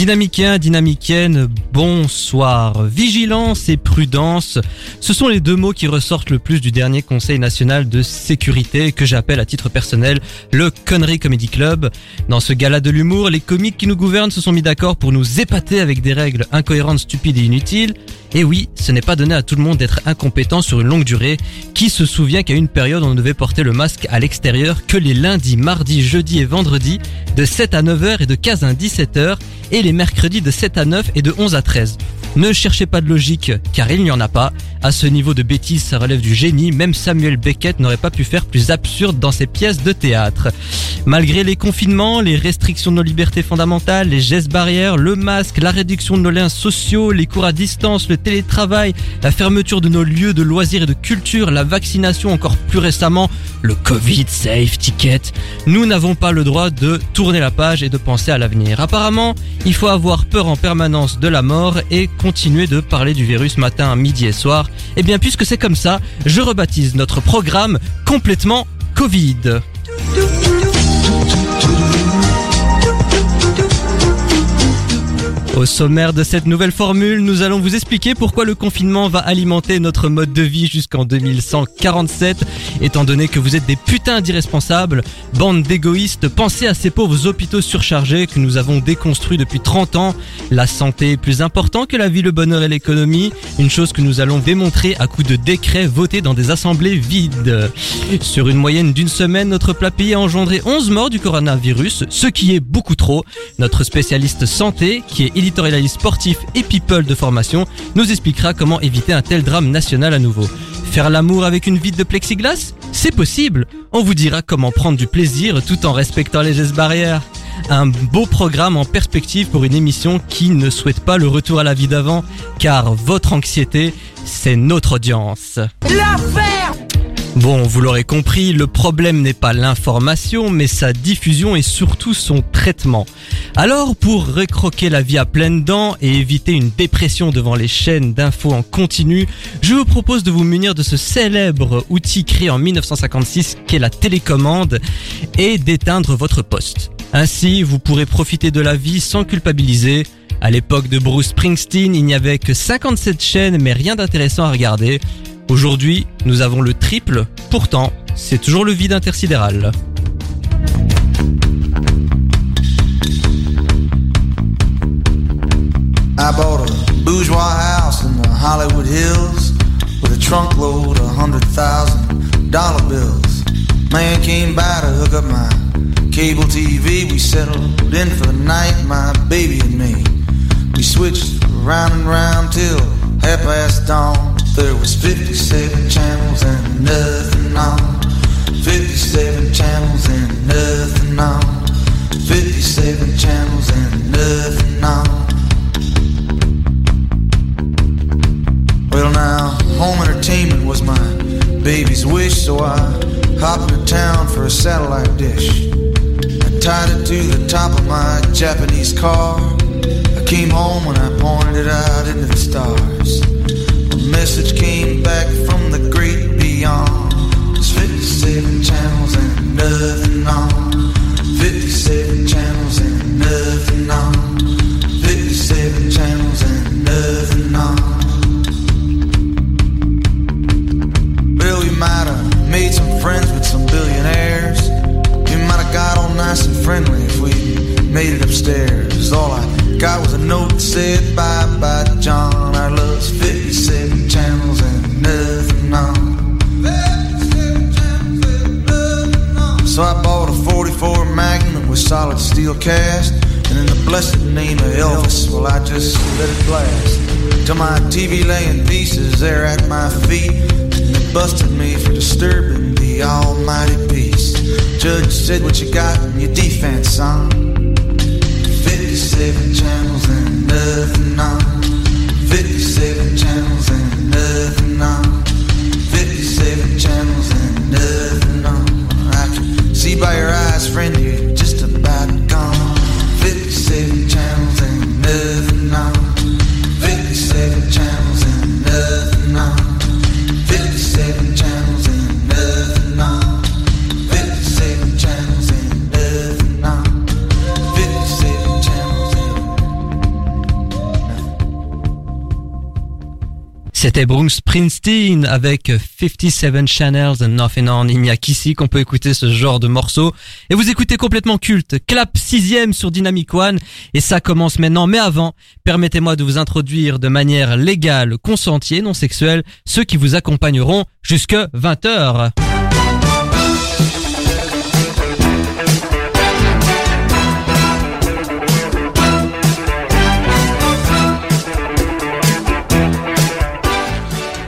Dynamiquien, dynamicienne, bonsoir. Vigilance et prudence, ce sont les deux mots qui ressortent le plus du dernier Conseil national de sécurité que j'appelle à titre personnel le Connery Comedy Club. Dans ce gala de l'humour, les comiques qui nous gouvernent se sont mis d'accord pour nous épater avec des règles incohérentes, stupides et inutiles. Et oui, ce n'est pas donné à tout le monde d'être incompétent sur une longue durée. Qui se souvient qu'à une période on ne devait porter le masque à l'extérieur que les lundis, mardis, jeudis et vendredis de 7 à 9h et de 15 à 17h et les mercredis de 7 à 9 et de 11 à 13. Ne cherchez pas de logique, car il n'y en a pas. À ce niveau de bêtise, ça relève du génie. Même Samuel Beckett n'aurait pas pu faire plus absurde dans ses pièces de théâtre. Malgré les confinements, les restrictions de nos libertés fondamentales, les gestes barrières, le masque, la réduction de nos liens sociaux, les cours à distance, le télétravail, la fermeture de nos lieux de loisirs et de culture, la vaccination encore plus récemment, le Covid safe ticket, nous n'avons pas le droit de tourner la page et de penser à l'avenir. Apparemment, il faut avoir peur en permanence de la mort et continuer de parler du virus matin, midi et soir. Et bien puisque c'est comme ça, je rebaptise notre programme complètement Covid. Au sommaire de cette nouvelle formule, nous allons vous expliquer pourquoi le confinement va alimenter notre mode de vie jusqu'en 2147, étant donné que vous êtes des putains d'irresponsables, bande d'égoïstes, pensez à ces pauvres hôpitaux surchargés que nous avons déconstruits depuis 30 ans. La santé est plus important que la vie, le bonheur et l'économie, une chose que nous allons démontrer à coups de décrets votés dans des assemblées vides. Sur une moyenne d'une semaine, notre plat pays a engendré 11 morts du coronavirus, ce qui est beaucoup trop. Notre spécialiste santé, qui est sportif et people de formation, nous expliquera comment éviter un tel drame national à nouveau. Faire l'amour avec une vitre de plexiglas? C'est possible On vous dira comment prendre du plaisir tout en respectant les gestes barrières. Un beau programme en perspective pour une émission qui ne souhaite pas le retour à la vie d'avant, car votre anxiété, c'est notre audience. Bon, vous l'aurez compris, le problème n'est pas l'information, mais sa diffusion et surtout son traitement. Alors, pour recroquer la vie à pleines dents et éviter une dépression devant les chaînes d'infos en continu, je vous propose de vous munir de ce célèbre outil créé en 1956 qu'est la télécommande et d'éteindre votre poste. Ainsi, vous pourrez profiter de la vie sans culpabiliser. À l'époque de Bruce Springsteen, il n'y avait que 57 chaînes mais rien d'intéressant à regarder. Aujourd'hui, nous avons le triple, pourtant, c'est toujours le vide intersidéral. I bought a bourgeois house in the Hollywood Hills. Man came by to hook up my cable TV. We settled in for the night, my baby and me. We switched round and round till half past dawn. There was 57 channels and nothing on. 57 channels and nothing on. 57 channels and nothing on. Well, now, home entertainment was my baby's wish, so I hopped into town for a satellite dish. I tied it to the top of my Japanese car. I came home when I pointed it out into the stars. Message came back from the great beyond. There's 57 channels and nothing on. 57 channels and nothing on. 57 channels and nothing on. Well, we might have made some friends with some billionaires. We might have got all nice and friendly if we made it upstairs. All I got was a note that said, Bye bye, John. Our love's 57 So I bought a 44 Magnum with solid steel cast. And in the blessed name of Elvis, well, I just let it blast. Till my TV laying pieces there at my feet. And they busted me for disturbing the almighty peace. Judge said what you got in your defense, son. 57 channels and nothing on. By your C'était Bruce Springsteen avec 57 Channels and Nothing On. Il n'y a qu'ici qu'on peut écouter ce genre de morceau. Et vous écoutez complètement culte. Clap sixième sur Dynamic One. Et ça commence maintenant. Mais avant, permettez-moi de vous introduire de manière légale, consentie et non sexuelle ceux qui vous accompagneront jusque 20h.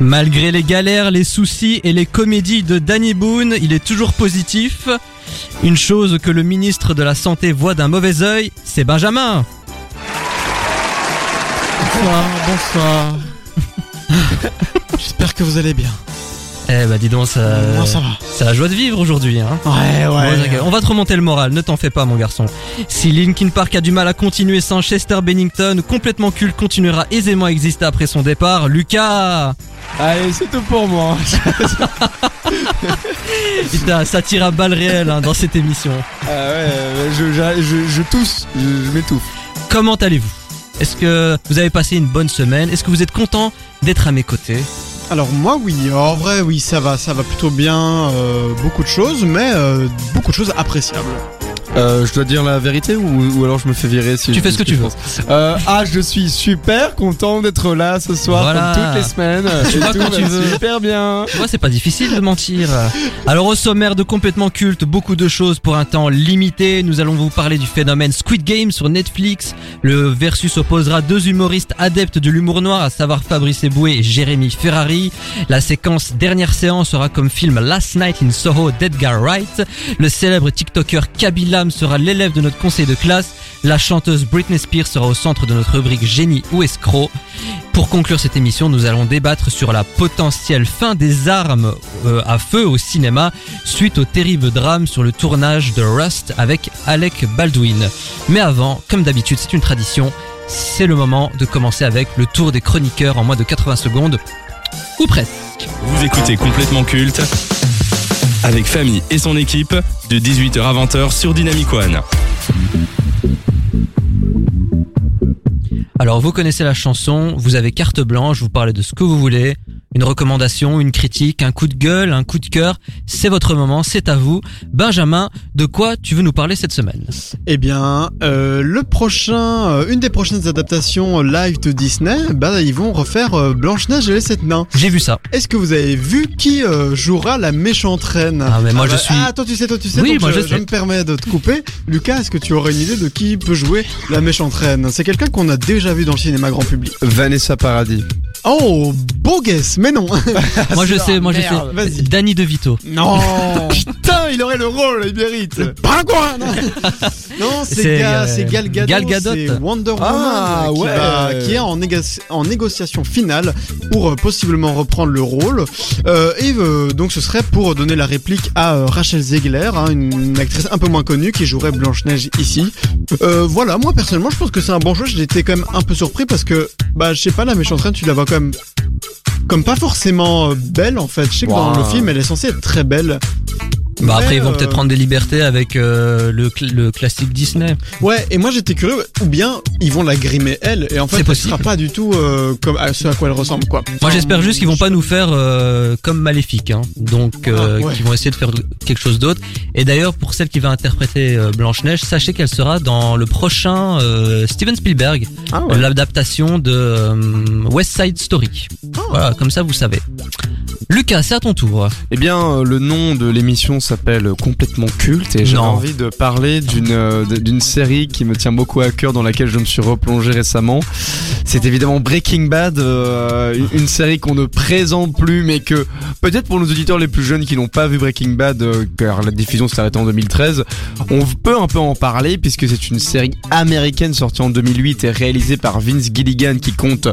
Malgré les galères, les soucis et les comédies de Danny Boone, il est toujours positif. Une chose que le ministre de la Santé voit d'un mauvais œil, c'est Benjamin. Bonsoir, bonsoir. J'espère que vous allez bien. Eh bah dis donc, ça, ça va. c'est la joie de vivre aujourd'hui. Hein. Ouais, ok, On va te remonter le moral, ne t'en fais pas mon garçon. Si Linkin Park a du mal à continuer sans Chester Bennington, complètement culte continuera aisément à exister après son départ. Lucas Allez, c'est tout pour moi. Putain, ça tire à balles réelles hein, dans cette émission. Ah ouais, je, je, je, je tousse, je, je m'étouffe. Comment allez-vous? Est-ce que vous avez passé une bonne semaine? Est-ce que vous êtes content d'être à mes côtés? Alors moi oui, en vrai oui, ça va, ça va plutôt bien, euh, beaucoup de choses, mais euh, beaucoup de choses appréciables. Euh, je dois dire la vérité ou, ou alors je me fais virer si Tu je fais ce que tu veux. Euh, ah, je suis super content d'être là ce soir Voilà. comme toutes les semaines. Tu vois quand tu veux. Super bien. Tu vois, c'est pas difficile de mentir. Alors au sommaire de complètement culte, beaucoup de choses pour un temps limité. Nous allons vous parler du phénomène Squid Game sur Netflix. Le versus opposera deux humoristes adeptes de l'humour noir, à savoir Fabrice Eboué et Jérémy Ferrari. La séquence dernière séance sera comme film Last Night in Soho d'Edgar Wright. Le célèbre TikToker Sera l'élève de notre conseil de classe. La chanteuse Britney Spears sera au centre de notre rubrique Génie ou escroc. Pour conclure cette émission, nous allons débattre sur la potentielle fin des armes euh, à feu au cinéma suite au terrible drame sur le tournage de Rust avec Alec Baldwin. Mais avant, comme d'habitude, c'est une tradition, c'est le moment de commencer avec le tour des chroniqueurs en moins de 80 secondes, ou presque. Vous écoutez complètement culte avec Famille et son équipe de 18h à 20h sur Dynamic One. Alors vous connaissez la chanson, vous avez carte blanche, vous parlez de ce que vous voulez, une recommandation, une critique, un coup de gueule, un coup de cœur, c'est votre moment, c'est à vous. Benjamin, de quoi tu veux nous parler cette semaine? Eh bien, euh, le prochain, euh, une des prochaines adaptations live de Disney, bah ils vont refaire euh, Blanche-Neige et les sept nains. J'ai vu ça. Est-ce que vous avez vu qui euh, jouera la méchante reine? Ah, mais moi, je bah, suis- Ah, toi tu sais, toi tu sais. Oui, donc moi, je, je sais. me permets de te couper. Lucas, est-ce que tu aurais une idée de qui peut jouer la méchante reine? C'est quelqu'un qu'on a déjà vu dans le cinéma grand public. Vanessa Paradis. Oh, guess, mais non. Moi je Ah, sais, moi je merde, sais. vas-y. Danny DeVito. Non Putain, il aurait le rôle, il mérite Pingouin Non, c'est C'est, Ga- euh, c'est Gal Gadot, Gal Gadot. c'est Wonder Woman Ah, qui, ouais. va- qui est en, négo- en négociation finale pour euh, possiblement reprendre le rôle. Euh, et euh, donc ce serait pour donner la réplique à Rachel Zegler, hein, une, actrice un peu moins connue qui jouerait Blanche-Neige ici. Euh, voilà, moi personnellement je pense que c'est un bon choix, j'étais quand même un peu surpris parce que, bah je sais pas, la méchante reine tu la vois comme pas forcément euh, belle en fait. Je sais que dans le film elle est censée être très belle. Bah après ils vont euh, peut-être prendre des libertés avec euh, le, cl- le classique Disney. Ouais, et moi j'étais curieux, ou bien ils vont la grimer elle, et en fait possible. sera pas du tout euh, comme à ce à quoi elle ressemble quoi. Moi j'espère juste qu'ils vont pas nous faire euh, comme Maléfique, hein. donc euh, Ah, ouais. qu'ils vont essayer de faire quelque chose d'autre. Et d'ailleurs pour celle qui va interpréter euh, Blanche Neige, sachez qu'elle sera dans le prochain euh, Steven Spielberg, Ah ouais. l'adaptation de euh, West Side Story. Ah. Voilà, comme ça vous savez. Lucas, c'est à ton tour. Eh bien, euh, le nom de l'émission s'appelle Complètement Culte et j'ai envie de parler d'une euh, d'une série qui me tient beaucoup à cœur, dans laquelle je me suis replongé récemment. C'est évidemment Breaking Bad, euh, une- une série qu'on ne présente plus, mais que peut-être pour nos auditeurs les plus jeunes qui n'ont pas vu Breaking Bad, euh, car la diffusion s'est arrêtée en 2013, on peut un peu en parler puisque c'est une série américaine sortie en 2008 et réalisée par Vince Gilligan qui compte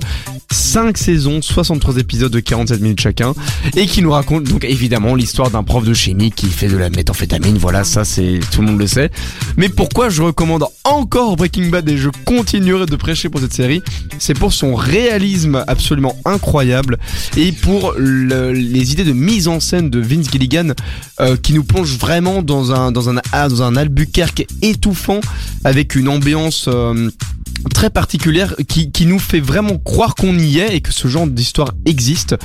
5 saisons, 63 épisodes de 47 minutes chacun et qui nous raconte donc évidemment l'histoire d'un prof de chimie qui fait de la méthamphétamine, voilà ça c'est tout le monde le sait. Mais pourquoi je recommande encore Breaking Bad et je continuerai de prêcher pour cette série, c'est pour son réalisme absolument incroyable et pour le- les idées de mise en scène de Vince Gilligan euh, qui nous plonge vraiment dans un dans un dans un Albuquerque étouffant avec une ambiance euh, très particulière qui, qui nous fait vraiment croire qu'on y est et que ce genre d'histoire existe.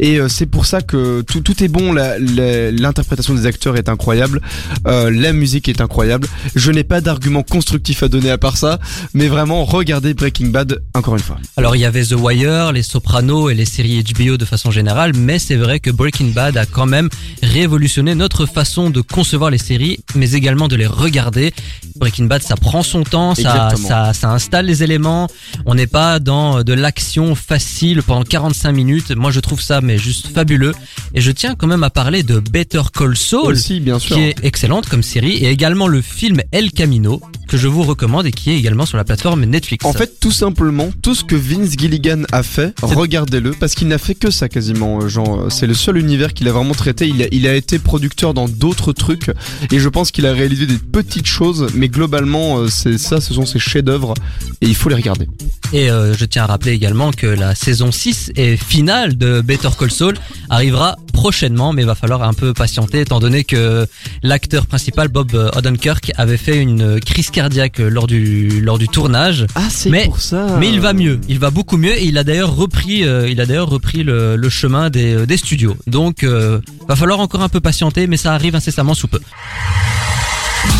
Et euh, c'est pour ça que tout, tout est bon. L'interprétation des acteurs est incroyable. Euh, la musique est incroyable. Je n'ai pas d'argument constructif à donner à part ça. Mais vraiment regardez Breaking Bad encore une fois. Alors il y avait The Wire, les Sopranos et les séries HBO de façon générale, mais c'est vrai que Breaking Bad a quand même révolutionné notre façon de concevoir les séries, mais également de les regarder. Breaking Bad, ça prend son temps, ça, ça, ça installe les éléments. On n'est pas dans de l'action facile pendant 45 minutes. Moi, je trouve ça mais juste fabuleux. Et je tiens quand même à parler de Better Call Saul aussi bien sûr qui est excellente comme série et également le film El Camino que je vous recommande et qui est également sur la plateforme Netflix. En fait, tout simplement, tout ce que Vince Gilligan a fait, regardez-le, parce qu'il n'a fait que ça quasiment, euh, genre, euh, c'est le seul univers qu'il a vraiment traité. Il a, il a été producteur dans d'autres trucs, et je pense qu'il a réalisé des petites choses, mais globalement, euh, c'est ça, ce sont ses chefs-d'œuvre, et il faut les regarder. Et euh, je tiens à rappeler également que la saison 6 et finale de Better Call Saul arrivera prochainement, mais il va falloir un peu patienter étant donné que l'acteur principal Bob Odenkirk avait fait une crise cardiaque lors du lors du tournage. Ah, c'est Mais- pour ça. Mais il va mieux, il va beaucoup mieux et il a d'ailleurs repris, euh, il a d'ailleurs repris le, le chemin des, euh, des studios. Donc, euh, va falloir encore un peu patienter, mais ça arrive incessamment sous peu.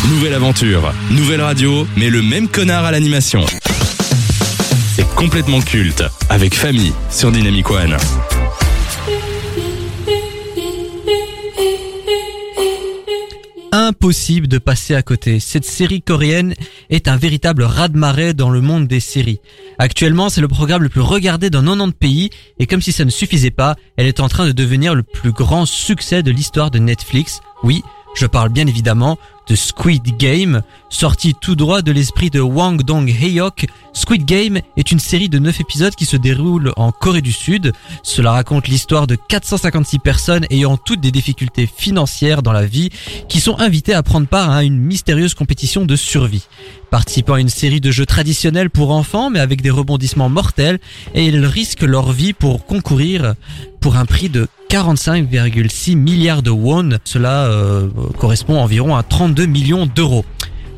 Nouvelle aventure, nouvelle radio, mais le même connard à l'animation. C'est complètement culte, avec famille sur Dynamic One. impossible de passer à côté. Cette série coréenne est un véritable raz-de-marée dans le monde des séries. Actuellement, c'est le programme le plus regardé dans 90 pays et comme si ça ne suffisait pas, elle est en train de devenir le plus grand succès de l'histoire de Netflix. Oui, je parle bien évidemment de Squid Game, sorti tout droit de l'esprit de Wang Dong-hyuk. Squid Game est une série de 9 épisodes qui se déroule en Corée du Sud. Cela raconte l'histoire de 456 personnes ayant toutes des difficultés financières dans la vie qui sont invitées à prendre part à une mystérieuse compétition de survie. Participant à une série de jeux traditionnels pour enfants mais avec des rebondissements mortels et ils risquent leur vie pour concourir pour un prix de 45,6 milliards de won. Cela euh, correspond environ à 32 millions d'euros.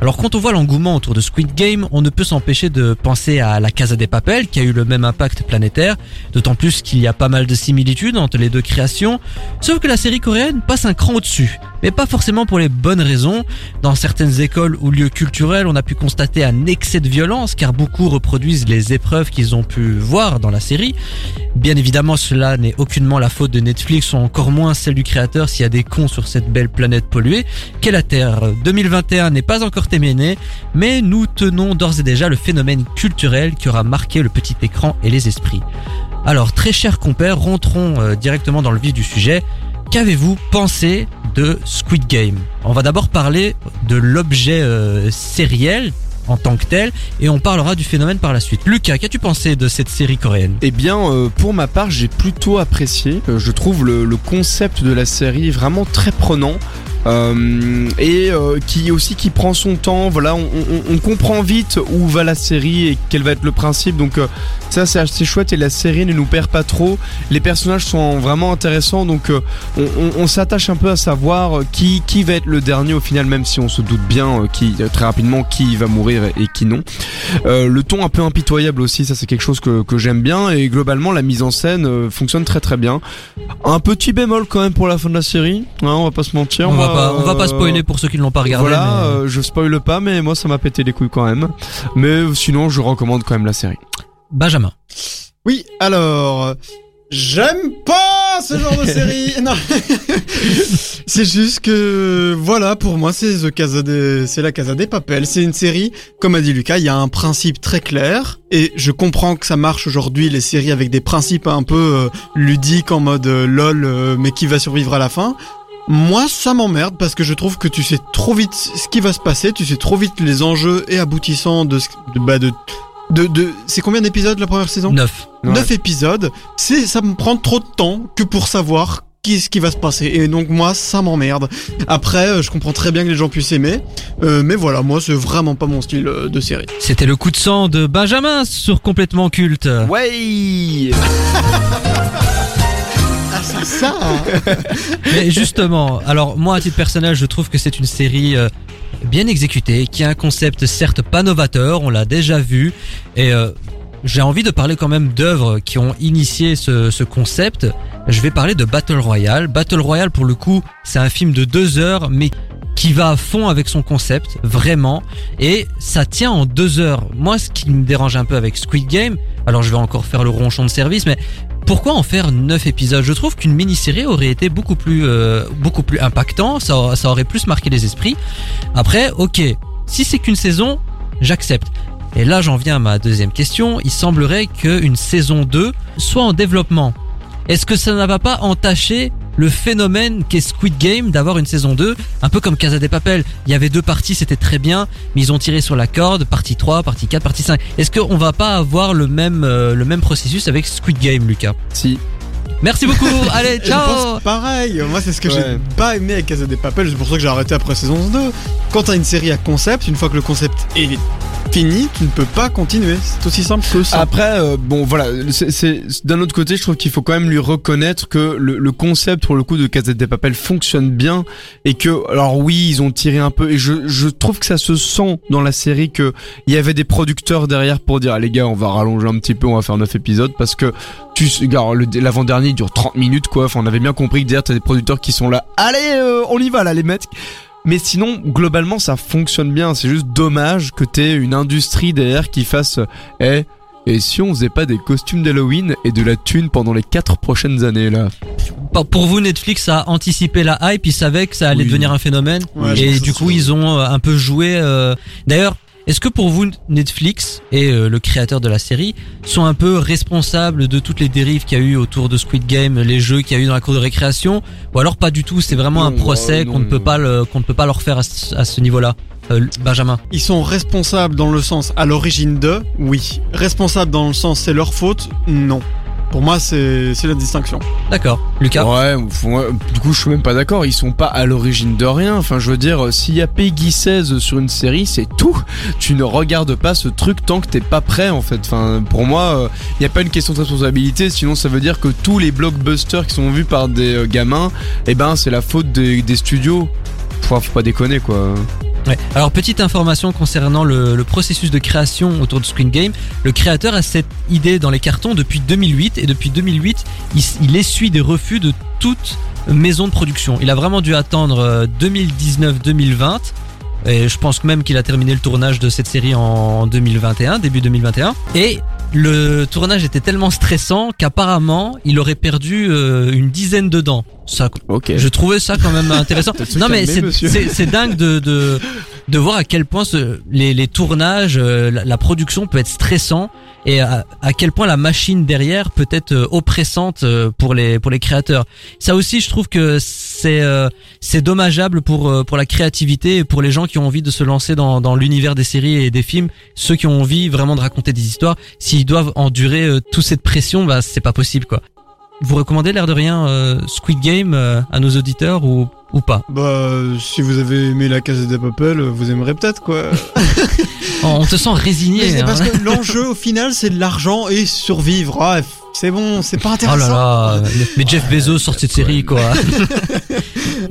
Alors quand on voit l'engouement autour de Squid Game, on ne peut s'empêcher de penser à la Casa des Papel qui a eu le même impact planétaire, d'autant plus qu'il y a pas mal de similitudes entre les deux créations, sauf que la série coréenne passe un cran au-dessus, mais pas forcément pour les bonnes raisons. Dans certaines écoles ou lieux culturels, on a pu constater un excès de violence car beaucoup reproduisent les épreuves qu'ils ont pu voir dans la série. Bien évidemment, cela n'est aucunement la faute de Netflix ou encore moins celle du créateur s'il y a des cons sur cette belle planète polluée qu'est la Terre. 2021 n'est pas encore terminé, mais nous tenons d'ores et déjà le phénomène culturel qui aura marqué le petit écran et les esprits. Alors, très chers compères, rentrons euh, directement dans le vif du sujet. Qu'avez-vous pensé Squid Game On va d'abord parler de l'objet euh, en tant que tel et on parlera du phénomène par la suite. Lucas, qu'as-tu pensé de cette série coréenne? Eh bien, euh, pour ma part, j'ai plutôt apprécié. Euh, je trouve le concept de la série vraiment très prenant. Euh, et euh, qui aussi qui prend son temps. Voilà on, on- on comprend vite où va la série et quel va être le principe. Donc euh, ça c'est assez chouette et la série ne nous perd pas trop. Les personnages sont vraiment intéressants. Donc on, on- s'attache un peu à savoir qui qui va être le dernier au final même si on se doute bien qui très rapidement qui va mourir et, qui non. Euh, le ton un peu impitoyable aussi, ça c'est quelque chose que, que j'aime bien. Et globalement la mise en scène fonctionne très très bien. Un petit bémol quand même pour la fin de la série, hein, on va pas se mentir. Va moi, pas, on va pas euh, spoiler pour ceux qui ne l'ont pas regardé. Voilà, mais- euh, je spoile pas, mais moi ça m'a pété les couilles quand même. Mais sinon, je recommande quand même la série. Benjamin. Oui, alors, j'aime pas ce genre de série. Non. c'est juste que voilà, pour moi, c'est The Casa de, c'est la Casa des Papel. C'est une série, comme a dit Lucas, il y a un principe très clair et je comprends que ça marche aujourd'hui les séries avec des principes un peu euh, ludiques en mode euh, lol, euh, mais qui va survivre à la fin. Moi, ça m'emmerde parce que je trouve que tu sais trop vite ce qui va se passer, tu sais trop vite les enjeux et aboutissants de, ce- de, bah, de, de, de- c'est combien d'épisodes la première saison? 9. Ouais. 9 épisodes, c'est ça me prend trop de temps que pour savoir qui ce qui va se passer et donc moi ça m'emmerde. Après euh, je comprends très bien que les gens puissent aimer euh, mais voilà, moi c'est vraiment pas mon style euh, de série. C'était le coup de sang de Benjamin sur complètement culte. Ouais. Ça. Mais justement, alors moi à titre personnel, je trouve que c'est une série euh, bien exécutée, qui a un concept certes pas novateur, on l'a déjà vu, et euh, j'ai envie de parler quand même d'œuvres qui ont initié ce, ce concept. Je vais parler de Battle Royale. Battle Royale, pour le coup, c'est un film de deux heures, mais qui va à fond avec son concept, vraiment, et ça tient en deux heures. Moi, ce qui me dérange un peu avec Squid Game, alors je vais encore faire le ronchon de service, mais pourquoi en faire 9 épisodes? Je trouve qu'une mini-série aurait été beaucoup plus, euh, beaucoup plus impactant, ça, aurait plus marqué les esprits. Après, ok, si c'est qu'une saison, j'accepte. Et là, j'en viens à ma deuxième question. Il semblerait qu'une saison 2 soit en développement. Est-ce que ça ne pas entacher le phénomène qu'est Squid Game d'avoir une saison 2 Un peu comme Casa des Papel. Il y avait deux parties, c'était très bien, mais ils ont tiré sur la corde, partie 3, partie 4, partie 5. Est-ce qu'on va pas avoir le même, euh, le même processus avec Squid Game, Lucas? Si. Merci beaucoup. Allez, Je ciao. pense pareil, moi c'est ce que Ouais. j'ai pas aimé avec Casa des Papel, c'est pour ça que j'ai arrêté après saison 2. Quand t'as une série à concept, une fois que le concept est fini, tu ne peux pas continuer, c'est aussi simple que ça. Après, euh, bon, voilà, c'est, c'est- d'un autre côté, je trouve qu'il faut quand même lui reconnaître que le, le concept, pour le coup, de Casette des Papel fonctionne bien et que, alors oui, ils ont tiré un peu et je, je trouve que ça se sent dans la série que il y avait des producteurs derrière pour dire, ah, les gars, on va rallonger un petit peu, on va faire 9 épisodes parce que tu, l'avant-dernier il dure 30 minutes, quoi. Enfin, on avait bien compris que derrière, t'as des producteurs qui sont là, allez, euh, on y va, là, les mecs. Mais sinon, globalement, ça fonctionne bien. C'est juste dommage que t'aies une industrie derrière qui fasse, eh, et si on faisait pas des costumes d'Halloween et de la thune pendant les quatre prochaines années là? Pour- vous, Netflix a anticipé la hype, ils savaient que ça allait Oui. devenir un phénomène. Ouais, et du coup, ils ont euh, un peu joué. euh, D'ailleurs, est-ce que pour vous, Netflix et euh, le créateur de la série sont un peu responsables de toutes les dérives qu'il y a eu autour de Squid Game, les jeux qu'il y a eu dans la cour de récréation, ou alors pas du tout C'est vraiment un procès qu'on ne peut pas le- qu'on ne peut pas leur faire à ce, à ce niveau-là. Euh, Benjamin? Ils sont responsables dans le sens à l'origine de, oui. Responsables dans le sens c'est leur faute, non. Pour moi, c'est c'est la distinction. D'accord. Lucas. Ouais, faut- du coup je suis même pas d'accord, ils sont pas à l'origine de rien. Enfin je veux dire, s'il y a Peggy 16 sur une série, c'est tout. Tu ne regardes pas ce truc tant que t'es pas prêt en fait. Enfin pour moi, il y a pas une question de responsabilité, sinon ça veut dire que tous les blockbusters qui sont vus par des euh, gamins, eh ben c'est la faute des, des studios. Faut pas déconner quoi. Alors petite information concernant le, processus de création autour de Squid Game. Le créateur a cette idée dans les cartons depuis 2008 et depuis 2008, il, il essuie des refus de toute maison de production. Il a vraiment dû attendre euh, 2019-2020. Et je pense même qu'il a terminé le tournage de cette série en 2021, début 2021. Et le tournage était tellement stressant qu'apparemment il aurait perdu euh, une dizaine de dents. Ça, Ok. je trouvais ça quand même intéressant. Non mais c'est dingue de, de de voir à quel point ce, les, les tournages, euh, la, la production peut être stressant et à, à quel point la machine derrière peut être euh, oppressante euh, pour les pour les créateurs. Ça aussi, je trouve que c'est euh, c'est dommageable pour euh, pour la créativité et pour les gens qui ont envie de se lancer dans dans l'univers des séries et des films, ceux qui ont envie vraiment de raconter des histoires. S'ils doivent endurer toute cette pression, bah c'est pas possible quoi. Vous recommandez l'air de rien euh, Squid Game euh, à nos auditeurs ou ou pas? Bah, si vous avez aimé la Casa des Papel, vous aimerez peut-être quoi. On te sent Mais résigné. c'est hein. parce que l'enjeu au final c'est de l'argent et survivre. Ah, c'est bon, c'est pas Oh intéressant. là là, mais Jeff Bezos sort cette série quoi.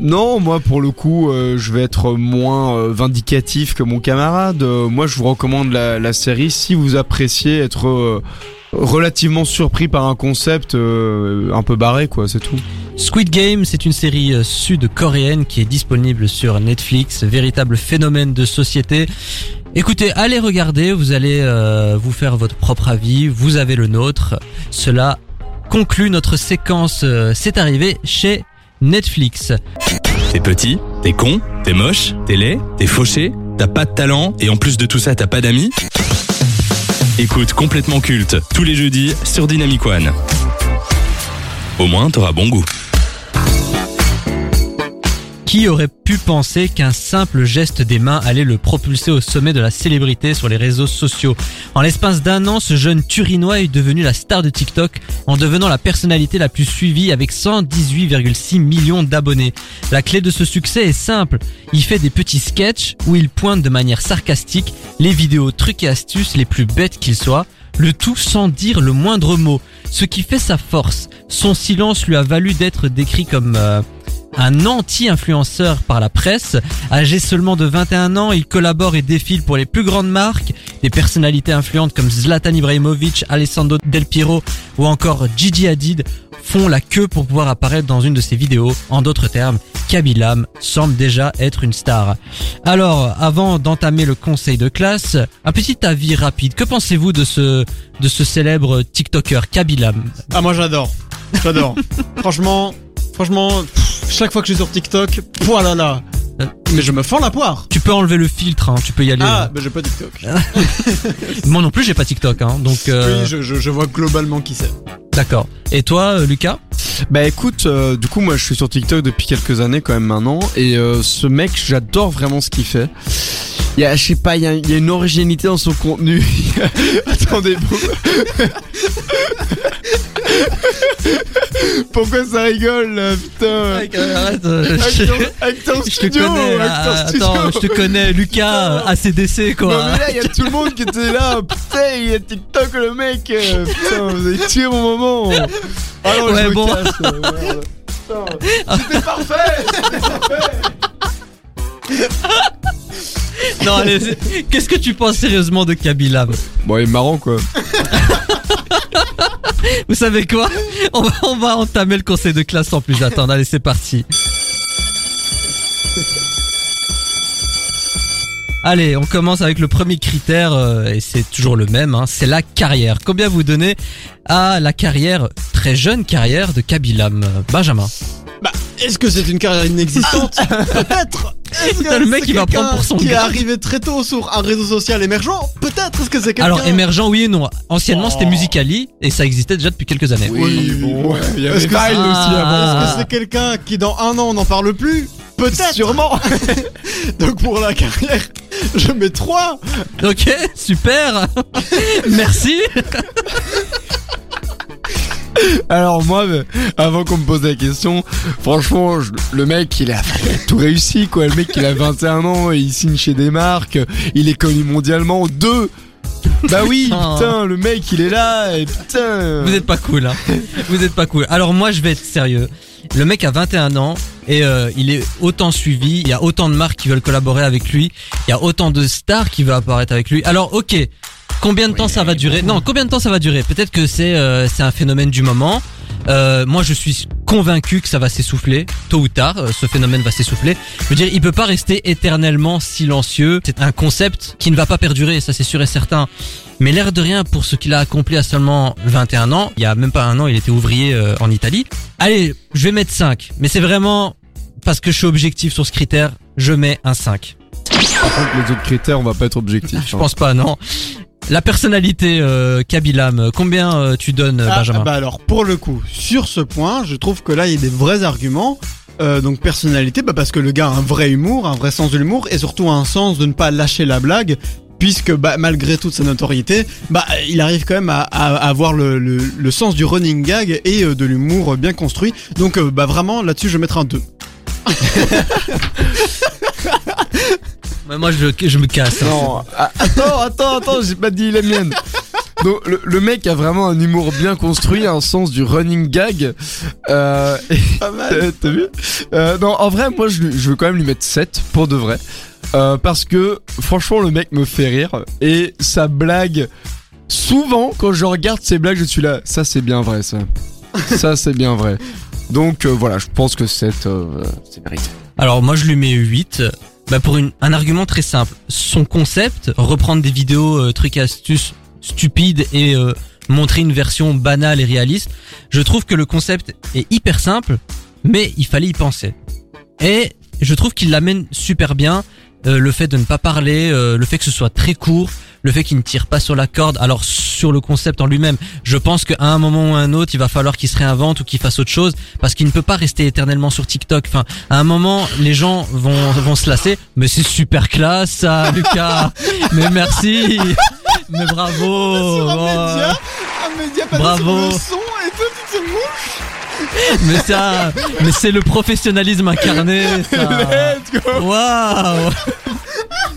Non, moi pour le coup, euh, je vais être moins euh, vindicatif que mon camarade. Euh, moi, je vous recommande la, la série si vous appréciez être euh, relativement surpris par un concept euh, un peu barré, quoi. C'est tout. Squid Game, c'est une série euh, sud-coréenne qui est disponible sur Netflix, véritable phénomène de société. Écoutez, allez regarder, vous allez euh, vous faire votre propre avis, vous avez le nôtre. Cela conclut notre séquence euh, C'est arrivé chez Netflix. T'es petit, t'es con, t'es moche, t'es laid, t'es fauché, t'as pas de talent et en plus de tout ça t'as pas d'amis Écoute complètement culte tous les jeudis sur Dynamic One. Au moins t'auras bon goût. Qui aurait pu penser qu'un simple geste des mains allait le propulser au sommet de la célébrité sur les réseaux sociaux? En l'espace d'un an, ce jeune Turinois est devenu la star de TikTok en devenant la personnalité la plus suivie avec 118,6 millions d'abonnés. La clé de ce succès est simple. Il fait des petits sketchs où il pointe de manière sarcastique les vidéos trucs et astuces les plus bêtes qu'ils soient, le tout sans dire le moindre mot. Ce qui fait sa force. Son silence lui a valu d'être décrit comme... euh, un anti-influenceur par la presse. Âgé seulement de 21 ans, il collabore et défile pour les plus grandes marques. Des personnalités influentes comme Zlatan Ibrahimovic, Alessandro Del Piero ou encore Gigi Hadid font la queue pour pouvoir apparaître dans une de ses vidéos. En d'autres termes, Kabilam semble déjà être une star. Alors, avant d'entamer le conseil de classe, un petit avis rapide. Que pensez-vous de ce, de ce célèbre TikToker Kabilam Ah moi j'adore, j'adore. franchement, franchement, pff, chaque fois que je suis sur TikTok, voilà là. Mais je me fends la poire. Tu peux enlever le filtre, hein, tu peux y aller. Ah, bah j'ai pas TikTok. Moi non plus, j'ai pas TikTok, hein, donc euh, Oui, je, je, je vois globalement qui c'est. d'accord. Et toi, euh, Lucas? Bah écoute, euh, du coup moi je suis sur TikTok depuis quelques années quand même maintenant et euh, ce mec j'adore vraiment ce qu'il fait. Il y a, je sais pas, il y a, il y a une originalité dans son contenu. Attendez, pourquoi... ça rigole là, putain arrête. euh, je, Acteur, je te studio, connais. acteur là, studio. attends, je te connais, Lucas, euh, ACDC Non quoi. mais là il y a tout le monde qui était là, putain il y a TikTok le mec, euh, putain vous avez tué mon moment. Ah non, Ouais, je me bon. casse, euh, merde. Putain, C'était parfait Non, allez, qu'est-ce que tu penses sérieusement de Kabilam Bon il est marrant quoi. Vous savez quoi on va, on va entamer le conseil de classe sans plus attendre. Allez, c'est parti. Allez, on commence avec le premier critère, euh, et c'est toujours le même, hein, c'est la carrière. Combien vous donnez à la carrière, très jeune carrière de Kabilam Benjamin? Bah, est-ce que c'est une carrière inexistante Peut-être Est-ce Putain, que le mec, c'est il va quelqu'un prendre pour son Qui est gars. arrivé très tôt sur un réseau social émergent Peut-être Est-ce que c'est quelqu'un Alors, émergent, oui et non. Anciennement, Oh. c'était Musicali, et ça existait déjà depuis quelques années. Oui, bon, ouais. il y avait Est-ce que Vine c'est- aussi Ah. avant. Est-ce que c'est quelqu'un qui dans un an on n'en parle plus Peut-être Sûrement. Donc pour la carrière, je mets 3 Ok, super Merci Alors moi, euh, avant qu'on me pose la question, franchement, je- le mec, il a, il a tout réussi, quoi. Le mec, il a 21 ans, et il signe chez des marques, il est connu mondialement. Deux. Bah oui, putain, le mec, il est là, et putain. Vous êtes pas cool, hein. Vous êtes pas cool. Alors moi, je vais être sérieux. Le mec a 21 ans et euh, il est autant suivi. Il y a autant de marques qui veulent collaborer avec lui. Il y a autant de stars qui veulent apparaître avec lui. Alors ok, combien de temps ça va durer? Non, combien de temps ça va durer? Peut-être que c'est euh, c'est un phénomène du moment. Euh, moi, je suis convaincu que ça va s'essouffler tôt ou tard. euh, ce phénomène va s'essouffler. Je veux dire, il peut pas rester éternellement silencieux. C'est un concept qui ne va pas perdurer, ça c'est sûr et certain. Mais l'air de rien, pour ce qu'il a accompli à seulement 21 ans, il y a même pas un an, il était ouvrier euh, en Italie. Allez, je vais mettre 5. Mais c'est vraiment parce que je suis objectif sur ce critère, je mets un 5. Par contre, les autres critères, on va pas être objectif. Je pense pas, non. La personnalité, euh, Kabilam, combien euh, tu donnes, euh, Ah, Benjamin Bah alors pour le coup, sur ce point, je trouve que là il y a des vrais arguments. Euh, donc personnalité, bah parce que le gars a un vrai humour, un vrai sens de l'humour et surtout un sens de ne pas lâcher la blague. Puisque bah, malgré toute sa notoriété, bah il arrive quand même à, à- à avoir le, le, le sens du running gag et euh, de l'humour bien construit. Donc euh, bah vraiment là-dessus je vais mettre un 2. Ouais, Moi, je, je me casse. hein. Non, a- attends, attends, attends, j'ai pas dit la mienne. Donc le, le mec a vraiment un humour bien construit, un sens du running gag. Euh, et- Euh, T'as vu Euh, Non, en vrai, moi je, je veux quand même lui mettre 7 pour de vrai. Euh, parce que franchement, le mec me fait rire et sa blague. Souvent, quand je regarde ses blagues, je suis là. Ça, c'est bien vrai, ça. ça, c'est bien vrai. Donc euh, voilà, je pense que 7, euh, c'est mérité. Alors moi je lui mets 8 bah, pour une, un argument très simple. Son concept, reprendre des vidéos, euh, trucs et astuces stupides et euh, montrer une version banale et réaliste. Je trouve que le concept est hyper simple, mais il fallait y penser. Et je trouve qu'il l'amène super bien. euh, le fait de ne pas parler, euh, le fait que ce soit très court, le fait qu'il ne tire pas sur la corde. Alors sur le concept en lui-même, je pense qu'à un moment ou à un autre, il va falloir qu'il se réinvente ou qu'il fasse autre chose parce qu'il ne peut pas rester éternellement sur TikTok. Enfin, à un moment, les gens vont vont se lasser. Mais c'est super classe, ça, Lucas. mais merci. Mais bravo. Sur un Ouais. média, un média pas Bravo. sur le son et toi tu te mouches. Mais ça, mais c'est le professionnalisme incarné. Ça. Let's go. Waouh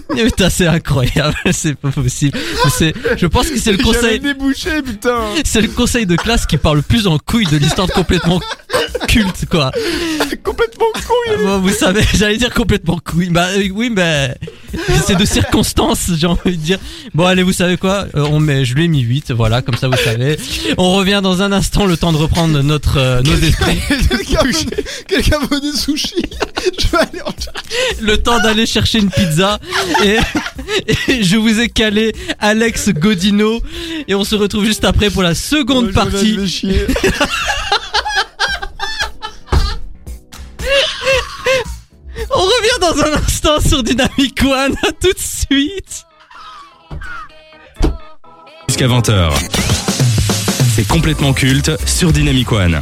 Putain, c'est incroyable, c'est pas possible. C'est- je pense que c'est le conseil, débouché, putain. c'est le conseil de classe qui parle le plus en couille de l'histoire complètement culte, quoi. Complètement. Bon, vous savez, j'allais dire complètement couille. Bah euh, oui, mais c'est de circonstances, j'ai envie de dire. Bon, allez, vous savez quoi? Euh, On met, je lui ai mis 8, voilà, comme ça vous savez. On revient dans un instant, le temps de reprendre notre euh, nos esprits. Quelqu'un veut, quelqu'un veut des sushis. Je vais aller en le temps d'aller chercher une pizza et, et je vous ai calé Alex Godino et on se retrouve juste après pour la seconde partie. dans un instant sur Dynamic One, à tout de suite. Jusqu'à 20h. C'est complètement culte sur Dynamic One.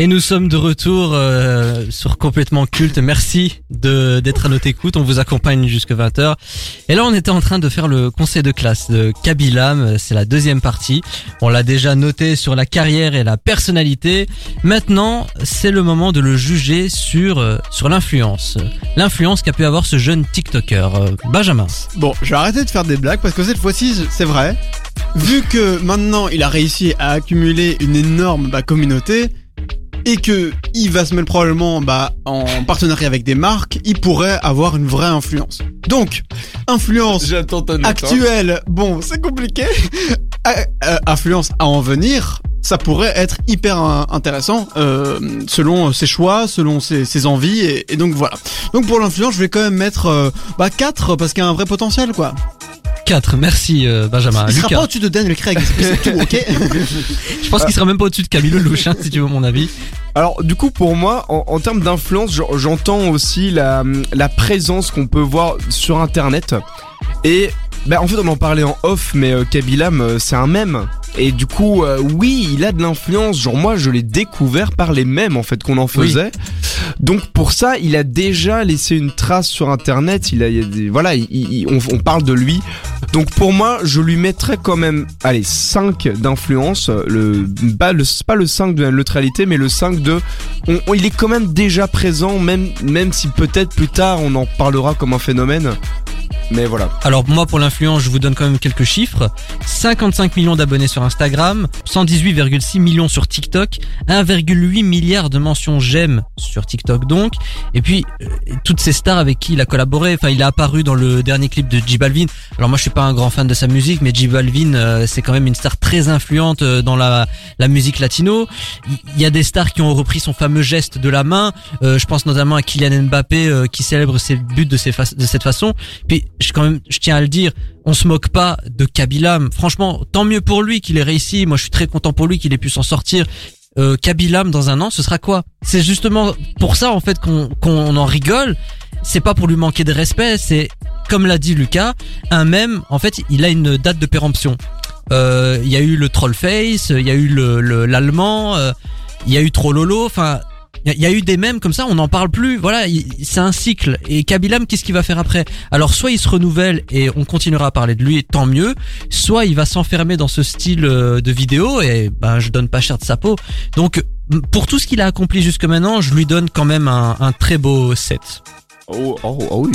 Et nous sommes de retour euh, sur complètement culte. Merci de d'être à notre écoute. On vous accompagne jusque 20h. Et là, on était en train de faire le conseil de classe de Kabilam. C'est la deuxième partie. On l'a déjà noté sur la carrière et la personnalité. Maintenant, c'est le moment de le juger sur euh, sur l'influence. L'influence qu'a pu avoir ce jeune TikToker, euh, Benjamin. Bon, je vais arrêter de faire des blagues parce que cette fois-ci, c'est vrai. Vu que maintenant il a réussi à accumuler une énorme bah, communauté et que il va se mettre probablement bah, en partenariat avec des marques, il pourrait avoir une vraie influence. Donc, influence hein. actuelle, bon, c'est compliqué. Euh, euh, influence à en venir, ça pourrait être hyper intéressant euh, selon ses choix, selon ses, ses envies et, et donc voilà. Donc pour l'influence, je vais quand même mettre euh, bah 4 parce qu'il y a un vrai potentiel quoi. 4. Merci euh, Benjamin. Il sera Lucas. pas au-dessus de Daniel Craig, c'est tout, ok Je pense qu'il sera même pas au-dessus de Camille Lelouch, hein, si tu veux mon avis. Alors du coup pour moi en, en termes d'influence j'en- j'entends aussi la, la présence qu'on peut voir sur internet et bah, en fait on en parlait en off mais euh, Kabilam euh, c'est un mème et du coup euh, oui il a de l'influence. Genre moi je l'ai découvert par les mèmes en fait qu'on en faisait. Donc pour ça il a déjà laissé une trace sur internet. Il a, il a des, voilà il- il- on, on parle de lui. Donc pour moi je lui mettrais quand même allez 5 d'influence. Le pas le pas le 5 de la neutralité mais le 5 de on- on- il est quand même déjà présent, même, même si peut-être plus tard on en parlera comme un phénomène. Mais voilà. Alors moi pour l'influence, je vous donne quand même quelques chiffres. 55 millions d'abonnés sur Instagram, 118,6 millions sur TikTok, 1,8 milliard de mentions j'aime sur TikTok donc. Et puis euh, toutes ces stars avec qui il a collaboré, enfin il a apparu dans le dernier clip de J Balvin. Alors moi je suis pas un grand fan de sa musique, mais J Balvin euh, c'est quand même une star très influente euh, dans la, la musique latino. Il y a des stars qui ont repris son fameux geste de la main. Euh, je pense notamment à Kylian Mbappé euh, qui célèbre ses buts de, fa- de cette façon. Puis je quand même, je tiens à le dire, on se moque pas de Kabilam. Franchement, tant mieux pour lui qu'il ait réussi. Moi, je suis très content pour lui qu'il ait pu s'en sortir. Euh, Kabilam dans un an, ce sera quoi? C'est justement pour ça en fait qu'on en rigole. C'est pas pour lui manquer de respect. C'est comme l'a dit Lucas, un même. En fait, il a une date de péremption. Euh, Il y a eu le Trollface, il y a eu le le- l'allemand, euh, il y a eu Trollolo. Enfin, il y a- eu des mèmes comme ça, on n'en parle plus. Voilà, il- c'est un cycle. Et Kabilam, qu'est-ce qu'il va faire après? Alors, soit il se renouvelle et on continuera à parler de lui, tant mieux. Soit il va s'enfermer dans ce style euh, de vidéo et ben je donne pas cher de sa peau. Donc, pour tout ce qu'il a accompli jusque maintenant, je lui donne quand même un, très beau set. Oh, oh, oh.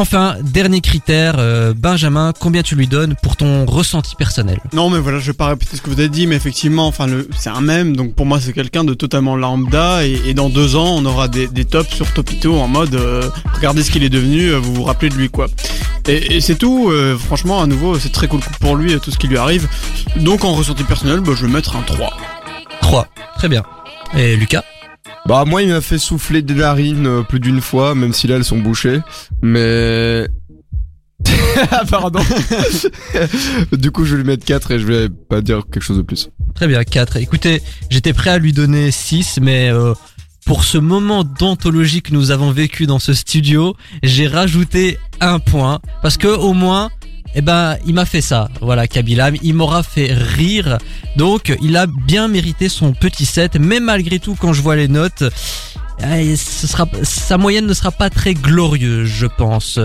Enfin, dernier critère, euh, Benjamin, combien tu lui donnes pour ton ressenti personnel? Non mais voilà, je vais pas répéter ce que vous avez dit, mais effectivement, enfin c'est un mème, donc pour moi c'est quelqu'un de totalement lambda, et, et dans deux ans on aura des, des tops sur Topito en mode, euh, regardez ce qu'il est devenu, euh, vous vous rappelez de lui quoi. Et, et c'est tout, euh, franchement à nouveau c'est très cool pour lui tout ce qui lui arrive. Donc en ressenti personnel, bah, je vais mettre un 3. 3. Très bien. Et Lucas? Bah moi il m'a fait souffler des narines euh, plus d'une fois, même si là elles sont bouchées. Mais... Pardon. du coup je vais lui mettre 4 et je vais pas dire quelque chose de plus. Très bien, 4. Écoutez, j'étais prêt à lui donner 6, mais euh, pour ce moment d'anthologie que nous avons vécu dans ce studio, j'ai rajouté un point. Parce que au moins, eh ben, il m'a fait ça. Voilà, Kabilam, il m'aura fait rire. Donc, il a bien mérité son petit 7, mais malgré tout, quand je vois les notes, eh, sera, sa moyenne ne sera pas très glorieuse, je pense.